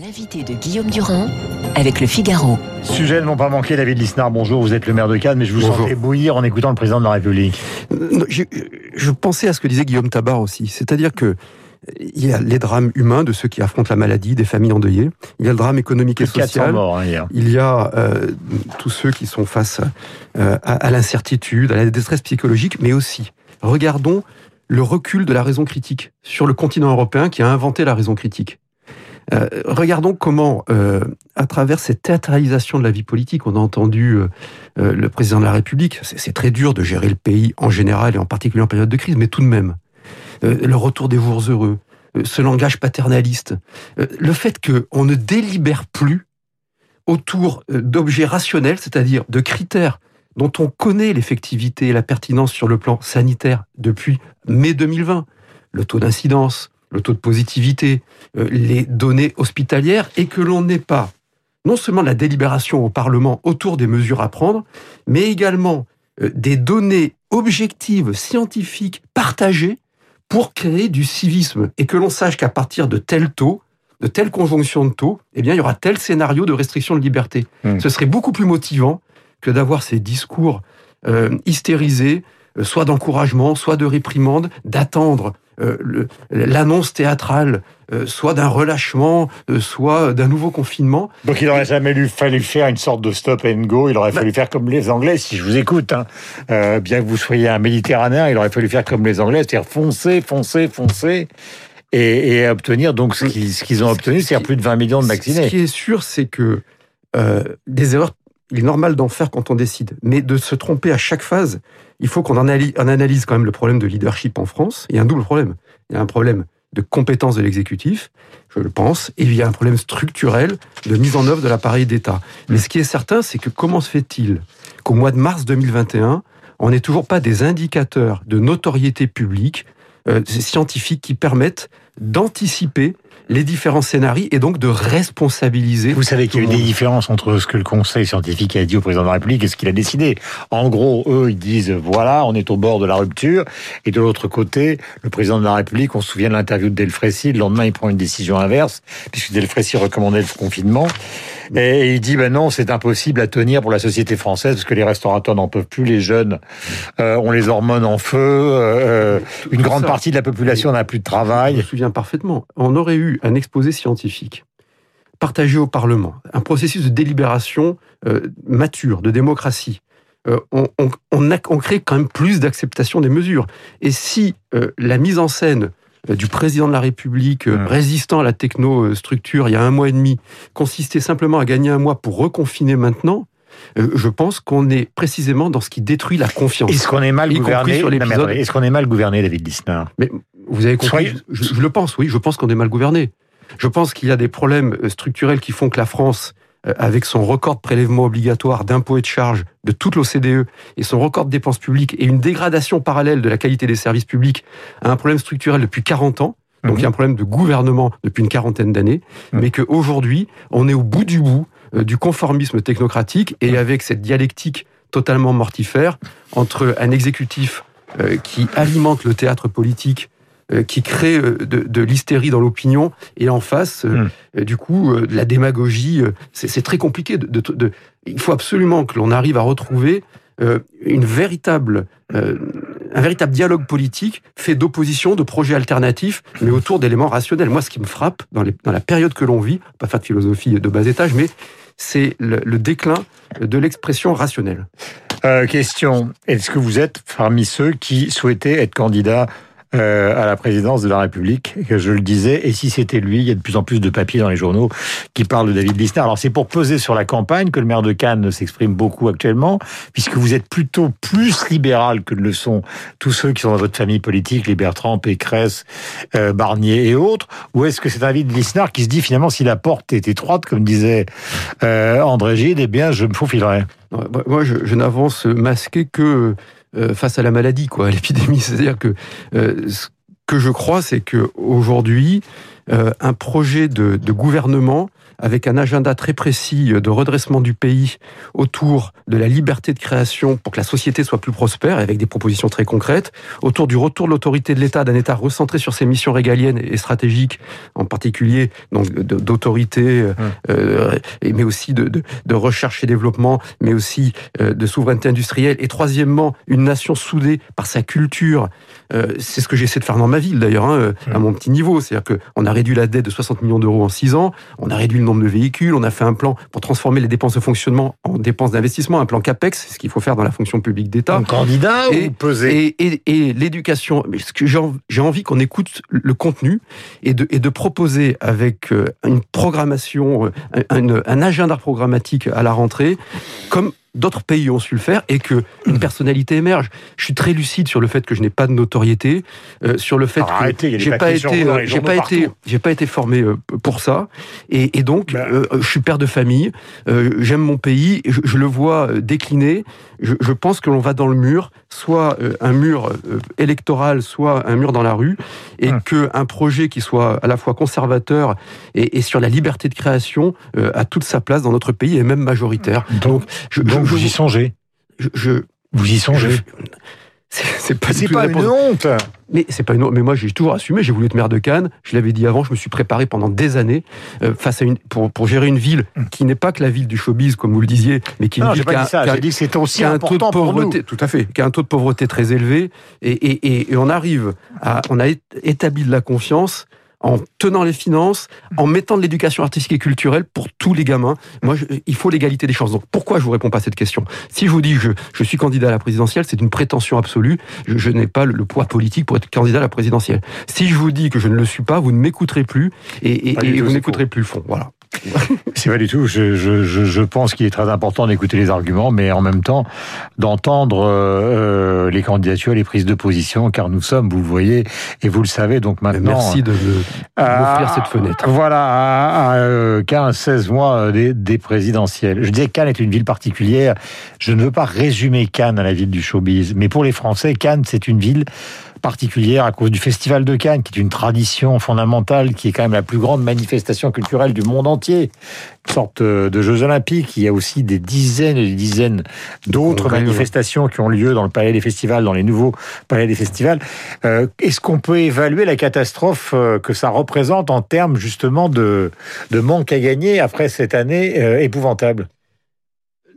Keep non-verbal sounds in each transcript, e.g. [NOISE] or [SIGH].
L'invité de Guillaume Durand avec le Figaro. Sujet ne m'ont pas manqué, David Lisnard. Bonjour, vous êtes le maire de Cannes, mais je vous Bonjour. sentais bouillir en écoutant le président de la République. Non, Je, je pensais à ce que disait Guillaume Tabar aussi, c'est-à-dire que il y a les drames humains de ceux qui affrontent la maladie, des familles endeuillées. Il y a le drame économique et Plus de 400 social. morts hein, hier. Il y a euh, tous ceux qui sont face euh, à, à l'incertitude, à la détresse psychologique, mais aussi regardons le recul de la raison critique sur le continent européen qui a inventé la raison critique. Euh, regardons comment, euh, à travers cette théâtralisation de la vie politique, on a entendu euh, le président de la République, c'est très dur de gérer le pays en général et en particulier en période de crise, mais tout de même, le retour des jours heureux, ce langage paternaliste, le fait qu'on ne délibère plus autour d'objets rationnels, c'est-à-dire de critères dont on connaît l'effectivité et la pertinence sur le plan sanitaire depuis mai 2020, le taux d'incidence, le taux de positivité, euh, les données hospitalières, et que l'on n'ait pas non seulement la délibération au Parlement autour des mesures à prendre, mais également euh, des données objectives, scientifiques, partagées pour créer du civisme, et que l'on sache qu'à partir de tel taux, de telle conjonction de taux, eh bien, il y aura tel scénario de restriction de liberté. Hmm. Ce serait beaucoup plus motivant que d'avoir ces discours euh, hystérisés, soit d'encouragement, soit de réprimande, d'attendre l'annonce théâtrale, euh, soit d'un relâchement, euh, soit d'un nouveau confinement. Donc il aurait jamais lu- fallu faire une sorte de stop and go. Il aurait Bah- fallu faire comme les Anglais, si je vous écoute. hein. Euh, bien que vous soyez un Méditerranéen, il aurait fallu faire comme les Anglais, c'est-à-dire foncer, foncer, foncer. Et, et obtenir donc ce qu'ils ce qu'ils ont obtenu, c'est-à-dire plus de 20 millions de Ce vaccinés. qui est sûr, c'est que euh, des erreurs, il est normal d'en faire quand on décide, mais de se tromper à chaque phase, il faut qu'on analyse, analyse quand même le problème de leadership en France. Il y a un double problème. Il y a un problème de compétence de l'exécutif, je le pense, et il y a un problème structurel de mise en œuvre de l'appareil d'État. Mais ce qui est certain, c'est que comment se fait-il qu'au mois de mars 2021, on n'ait toujours pas des indicateurs de notoriété publique euh, scientifiques qui permettent d'anticiper les différents scénarios et donc de responsabiliser. Vous savez qu'il y a eu des différences entre ce que le Conseil scientifique a dit au président de la République et ce qu'il a décidé. En gros, eux, ils disent voilà, on est au bord de la rupture. Et de l'autre côté, le président de la République, on se souvient de l'interview de Delfrécy, le lendemain, il prend une décision inverse, puisque Delfrécy recommandait le confinement. Et il dit ben non, c'est impossible à tenir pour la société française parce que les restaurateurs n'en peuvent plus, les jeunes euh, ont les hormones en feu, euh, Tout- une grande ça. partie de la population n'a plus de Je me travail. souviens parfaitement. On aurait eu un exposé scientifique partagé au Parlement, un processus de délibération euh, mature, de démocratie. Euh, on, on- on a- on crée quand même plus d'acceptation des mesures. Et si euh, la mise en scène euh, du président de la République, euh, résistant à la technostructure il y a un mois et demi, consistait simplement à gagner un mois pour reconfiner maintenant, euh, je pense qu'on est précisément dans ce qui détruit la confiance. Est-ce qu'on est mal gouverné mais Est-ce qu'on est mal gouverné, David Lisnard Vous avez compris Soyez- je, je le pense, oui. Je pense qu'on est mal gouverné. Je pense qu'il y a des problèmes euh, structurels qui font que la France, euh, avec son record de prélèvements obligatoires, d'impôts et de charges de toute l'OCDE et son record de dépenses publiques et une dégradation parallèle de la qualité des services publics, a un problème structurel depuis 40 ans. Donc Mhm. il y a un problème de gouvernement depuis une quarantaine d'années, Mhm. mais qu'aujourd'hui, on est au bout du bout euh, du conformisme technocratique et avec cette dialectique totalement mortifère entre un exécutif euh, qui alimente le théâtre politique, euh, qui crée euh, de, de l'hystérie dans l'opinion, et en face, euh, Mm. euh, du coup, euh, de la démagogie. euh, c'est très compliqué. De, de- de- il faut absolument que l'on arrive à retrouver euh, une véritable, euh, un véritable dialogue politique fait d'opposition, de projets alternatifs, mais autour d'éléments rationnels. Moi, ce qui me frappe dans, les- dans la période que l'on vit, pas faire de philosophie de bas étage, mais c'est le, le déclin de l'expression rationnelle. Euh, question, est-ce que vous êtes parmi ceux qui souhaitaient être candidats euh, à la présidence de la République que Je le disais, et si c'était lui, il y a de plus en plus de papiers dans les journaux qui parlent de David Lisnard. Alors c'est pour peser sur la campagne que le maire de Cannes s'exprime beaucoup actuellement, puisque vous êtes plutôt plus libéral que ne le sont tous ceux qui sont dans votre famille politique, les Bertrand, Pécresse, euh, Barnier et autres, ou est-ce que c'est David Lisnard qui se dit finalement si la porte est étroite, comme disait euh, André Gide, eh bien je me faufilerai? Moi- je, je n'avance masqué que face à la maladie, quoi, à l'épidémie. [LAUGHS] C'est-à-dire que euh, ce que je crois, c'est que aujourd'hui, un projet de gouvernement avec un agenda très précis de redressement du pays autour de la liberté de création pour que la société soit plus prospère, avec des propositions très concrètes, autour du retour de l'autorité de l'État, d'un État recentré sur ses missions régaliennes et stratégiques, en particulier donc d'autorité, euh, hum. euh mais aussi de, de, de, recherche et développement, mais aussi euh, de souveraineté industrielle. Et troisièmement, une nation soudée par sa culture. Euh, c'est ce que j'essaie de faire dans ma ville d'ailleurs, hein, à hum. mon petit niveau. C'est-à-dire qu'on a réduit la dette de 60 millions d'euros en 6 ans, on a réduit le nombre de véhicules, on a fait un plan pour transformer les dépenses de fonctionnement en dépenses d'investissement, un plan CAPEX, c'est ce qu'il faut faire dans la fonction publique d'État. candidat et, ou Et, et, l'éducation, j'ai envie qu'on écoute le contenu et de, et de proposer avec euh, une programmation, euh, un, un agenda programmatique à la rentrée, comme d'autres pays ont su le faire et que une personnalité émerge. Je suis très lucide sur le fait que je n'ai pas de notoriété, euh, sur le fait que j'ai pas été, j'ai pas été, j'ai pas été formé euh, pour ça, et, et donc ben. euh, je suis père de famille, euh, j'aime mon pays, je, je, le vois décliner. Je, je pense que l'on va dans le mur, soit un mur électoral, soit un mur dans la rue, et hum. que un projet qui soit à la fois conservateur et, et sur la liberté de création a toute sa place dans notre pays et même majoritaire. Donc, je, vous y songez je, Vous y songez C'est pas, pas une honte mais c'est pas une honte. Mais moi, j'ai toujours assumé. J'ai voulu être maire de Cannes. Je l'avais dit avant. Je me suis préparé pendant des années euh, face à une pour, pour gérer une ville qui n'est pas que la ville du showbiz, comme vous le disiez, mais qui une qui a, ça. dit que c'était aussi un taux de pauvreté. Tout à fait. Qui a un taux de pauvreté très élevé. Et, et, et, on arrive à, on a établi de la confiance en tenant les finances, en mettant de l'éducation artistique et culturelle pour tous les gamins. Moi, il faut l'égalité des chances. Donc, pourquoi je vous réponds pas à cette question? Si je vous dis que je, je suis candidat à la présidentielle, c'est une prétention absolue. Je, je n'ai pas le, poids politique pour être candidat à la présidentielle. Si je vous dis que je ne le suis pas, vous ne m'écouterez plus et, et, et vous n'écouterez plus le fond. Voilà. [LAUGHS] C'est pas du tout. Je, je, je pense qu'il est très important d'écouter les arguments, mais en même temps d'entendre euh, euh les candidatures, les prises de position, car nous sommes, vous le voyez, et vous le savez, donc maintenant. Merci de m'offrir cette fenêtre. Voilà, à, 15-16 mois des, des, présidentielles. Je disais Cannes est une ville particulière. Je ne veux pas résumer Cannes à la ville du showbiz, mais pour les Français, Cannes, c'est une ville particulière à cause du Festival de Cannes, qui est une tradition fondamentale, qui est quand même la plus grande manifestation culturelle du monde entier, une sorte de Jeux Olympiques. Il y a aussi des dizaines et des dizaines d'autres manifestations qui ont lieu dans le Palais des Festivals, dans les nouveaux Palais des Festivals. Euh, est-ce qu'on peut évaluer la catastrophe euh, que ça représente en termes justement de, de manque à gagner après cette année euh, épouvantable?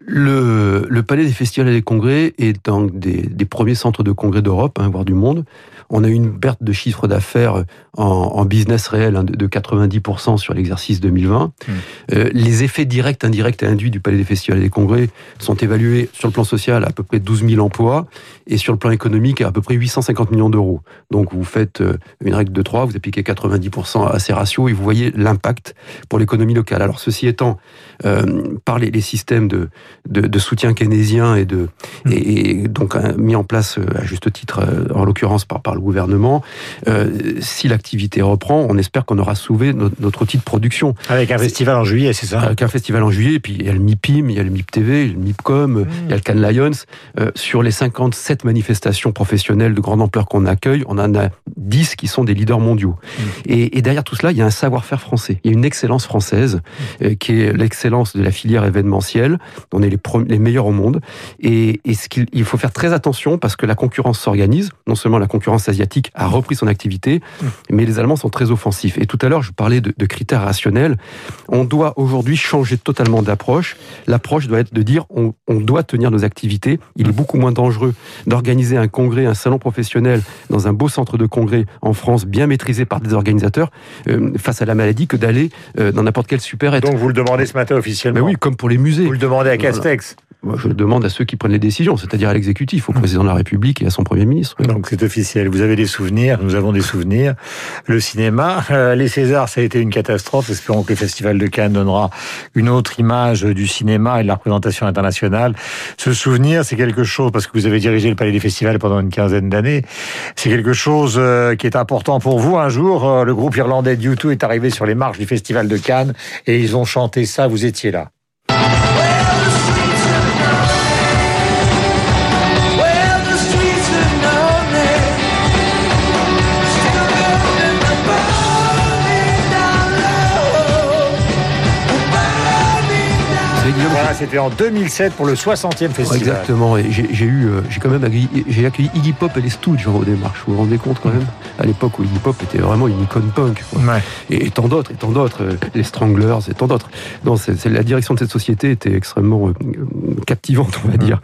Le, le, Palais des Festivals et des Congrès est un des, des premiers centres de congrès d'Europe, hein, voire du monde. On a eu une perte de chiffre d'affaires en, en, business réel hein, de, de 90% sur l'exercice 2020. Mmh. Euh, les effets directs, indirects et induits du Palais des Festivals et des Congrès sont évalués sur le plan social à, à peu près 12 000 emplois et sur le plan économique à à peu près 850 millions d'euros. Donc vous faites euh, une règle de 3, vous appliquez 90% à ces ratios et vous voyez l'impact pour l'économie locale. Alors ceci étant, euh, par les, les systèmes de, de, de, soutien keynésien et, de, mmh. et, et donc euh, mis en place euh, à juste titre, en l'occurrence par, par le gouvernement, euh, si l'activité reprend, on espère qu'on aura sauvé notre, notre, outil de production. Avec un festival en juillet, c'est ça? Avec un festival en juillet, et puis il y a le MIPIM, il y a le MIP TV, le MIPCOM, mmh. il y a le Cannes Lions. Euh, sur les 57 manifestations professionnelles de grande ampleur qu'on accueille, on en a 10 qui sont des leaders mondiaux. Mmh. Et, et, derrière tout cela, il y a un savoir-faire français. Il y a une excellence française, euh, qui est l'excellence de la filière événementielle. On est les, les meilleurs au monde. Et, et ce qu'il il faut faire très attention parce que la concurrence s'organise. Non seulement la concurrence asiatique a repris son activité, mmh. mais les Allemands sont très offensifs. Et tout à l'heure, je parlais de, de critères rationnels. On doit aujourd'hui changer totalement d'approche. L'approche doit être de dire on, on doit tenir nos activités. Il est beaucoup moins dangereux d'organiser un congrès, un salon professionnel dans un beau centre de congrès en France, bien maîtrisé par des organisateurs, euh, face à la maladie, que d'aller euh, dans n'importe quel super Donc vous le demandez ce matin officiellement Mais Oui, comme pour les musées. Vous le demandez à Castex. Moi, je le demande à ceux qui prennent les décisions, c'est-à-dire à l'exécutif, au président de la République et à son Premier ministre. Donc c'est officiel. Vous avez des souvenirs, nous avons des souvenirs. Le cinéma, euh, les Césars, ça a été une catastrophe. Espérons que le Festival de Cannes donnera une autre image du cinéma et de la représentation internationale. Ce souvenir, c'est quelque chose, parce que vous avez dirigé le Palais des Festivals pendant une quinzaine d'années, c'est quelque chose euh, qui est important pour vous. Un jour, euh, le groupe irlandais U2 est arrivé sur les marches du Festival de Cannes et ils ont chanté ça, vous étiez là. C'était en 2007 pour le 60e festival. Exactement. Et j'ai eu, euh, j'ai quand même accueilli, j'ai accueilli Iggy Pop et les Stooges en démarche. Vous vous rendez compte quand même À l'époque où Iggy Pop était vraiment une icône punk. Et, tant d'autres, et tant d'autres, euh, les Stranglers et tant d'autres. Non, c'est la direction de cette société était extrêmement euh, captivante, on va dire.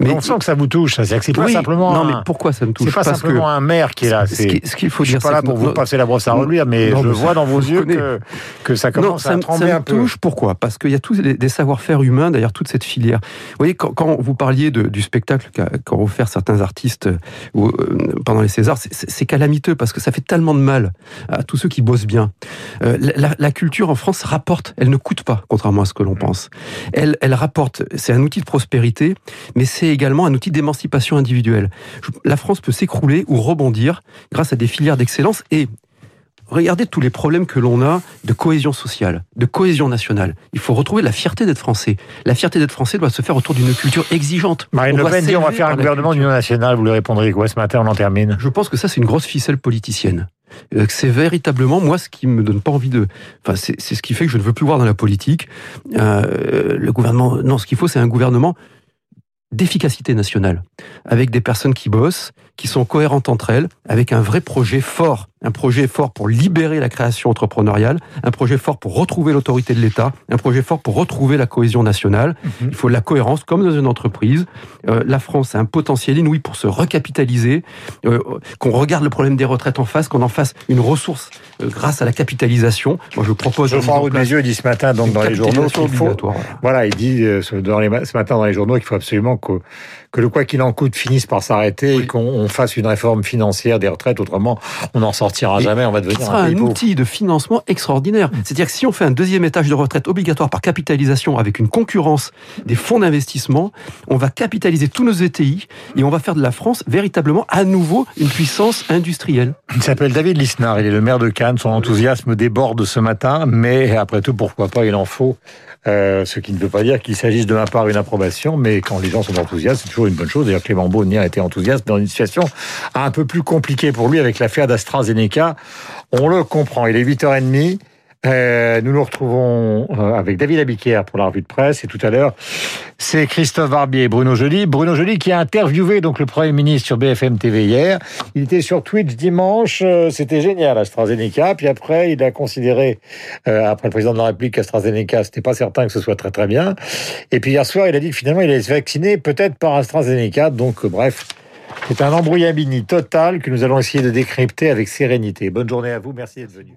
Mais on sent que ça vous touche. C'est-à-dire que c'est pas simplement. Non, mais pourquoi ça me touche C'est pas simplement un maire qui est là. Ce qu'il faut je dire. suis pas là pour vous passer la brosse à reluire, mais je vois dans vos yeux que, que ça commence à trembler un peu. touche. Pourquoi? Parce qu'il y a tous des savoir-faire humains derrière toute cette filière. Vous voyez, quand, vous parliez du spectacle qu'ont offert certains artistes euh, euh, pendant les Césars, c'est calamiteux parce que ça fait tellement de mal à tous ceux qui bossent bien. Euh, la, culture en France rapporte, elle ne coûte pas, contrairement à ce que l'on pense. Elle rapporte, c'est un outil de prospérité, mais c'est également un outil d'émancipation individuelle. La France peut s'écrouler ou rebondir grâce à des filières d'excellence et regardez tous les problèmes que l'on a de cohésion sociale, de cohésion nationale. Il faut retrouver la fierté d'être français. La fierté d'être français doit se faire autour d'une culture exigeante. Marine Le Pen dit on va faire un gouvernement d'union nationale. Vous lui répondrez quoi ce matin? On en termine. Je pense que ça, c'est une grosse ficelle politicienne. Euh, c'est véritablement moi ce qui me donne pas envie de. Enfin, c'est ce qui fait que je ne veux plus voir dans la politique. Euh, le gouvernement. Non, ce qu'il faut, c'est un gouvernement d'efficacité nationale, avec des personnes qui bossent, qui sont cohérentes entre elles, avec un vrai projet fort un projet fort pour libérer la création entrepreneuriale, un projet fort pour retrouver l'autorité de l'État, un projet fort pour retrouver la cohésion nationale. Mhm. Il faut de la cohérence, comme dans une entreprise. Euh, la France a un potentiel inouï pour se recapitaliser, euh, qu'on regarde le problème des retraites en face, qu'on en fasse une ressource euh, grâce à la capitalisation. Moi, je propose... Geoffroy Roux de dit ce matin, donc dans les journaux, qu'il faut... Voilà, il dit dans les, ce matin dans les journaux qu'il faut absolument que, que le quoi qu'il en coûte finisse par s'arrêter et qu'on fasse une réforme financière des retraites. Autrement, on en sort jamais, on va devenir Ce sera un, outil de financement extraordinaire. Mm. C'est-à-dire que si on fait un deuxième étage de retraite obligatoire par capitalisation avec une concurrence des fonds d'investissement, on va capitaliser tous nos ETI et on va faire de la France véritablement à nouveau une puissance industrielle. Il s'appelle David Lisnard, il est le maire de Cannes, son enthousiasme déborde ce matin, mais après tout, pourquoi pas, il en faut. Euh, ce qui ne veut pas dire qu'il s'agisse de ma part une approbation, mais quand les gens sont enthousiastes, c'est toujours une bonne chose. D'ailleurs, Clément Beaune a été enthousiaste dans une situation un peu plus compliquée pour lui avec l'affaire d'AstraZeneca. On le comprend. Il est 8h30. Euh, nous nous retrouvons euh, avec David Abiquière pour la revue de presse et tout à l'heure c'est Christophe Barbier et Bruno Joly. Bruno Joly qui a interviewé donc le Premier ministre sur BFM TV hier. Il était sur Twitch dimanche, euh, c'était génial AstraZeneca. Puis après il a considéré après le président de la République AstraZeneca c'était pas certain que ce soit très très bien. Et puis hier soir il a dit que finalement il allait se vacciner peut-être par AstraZeneca. Donc bref. C'est un embrouillamini total que nous allons essayer de décrypter avec sérénité. Bonne journée à vous, merci d'être venu.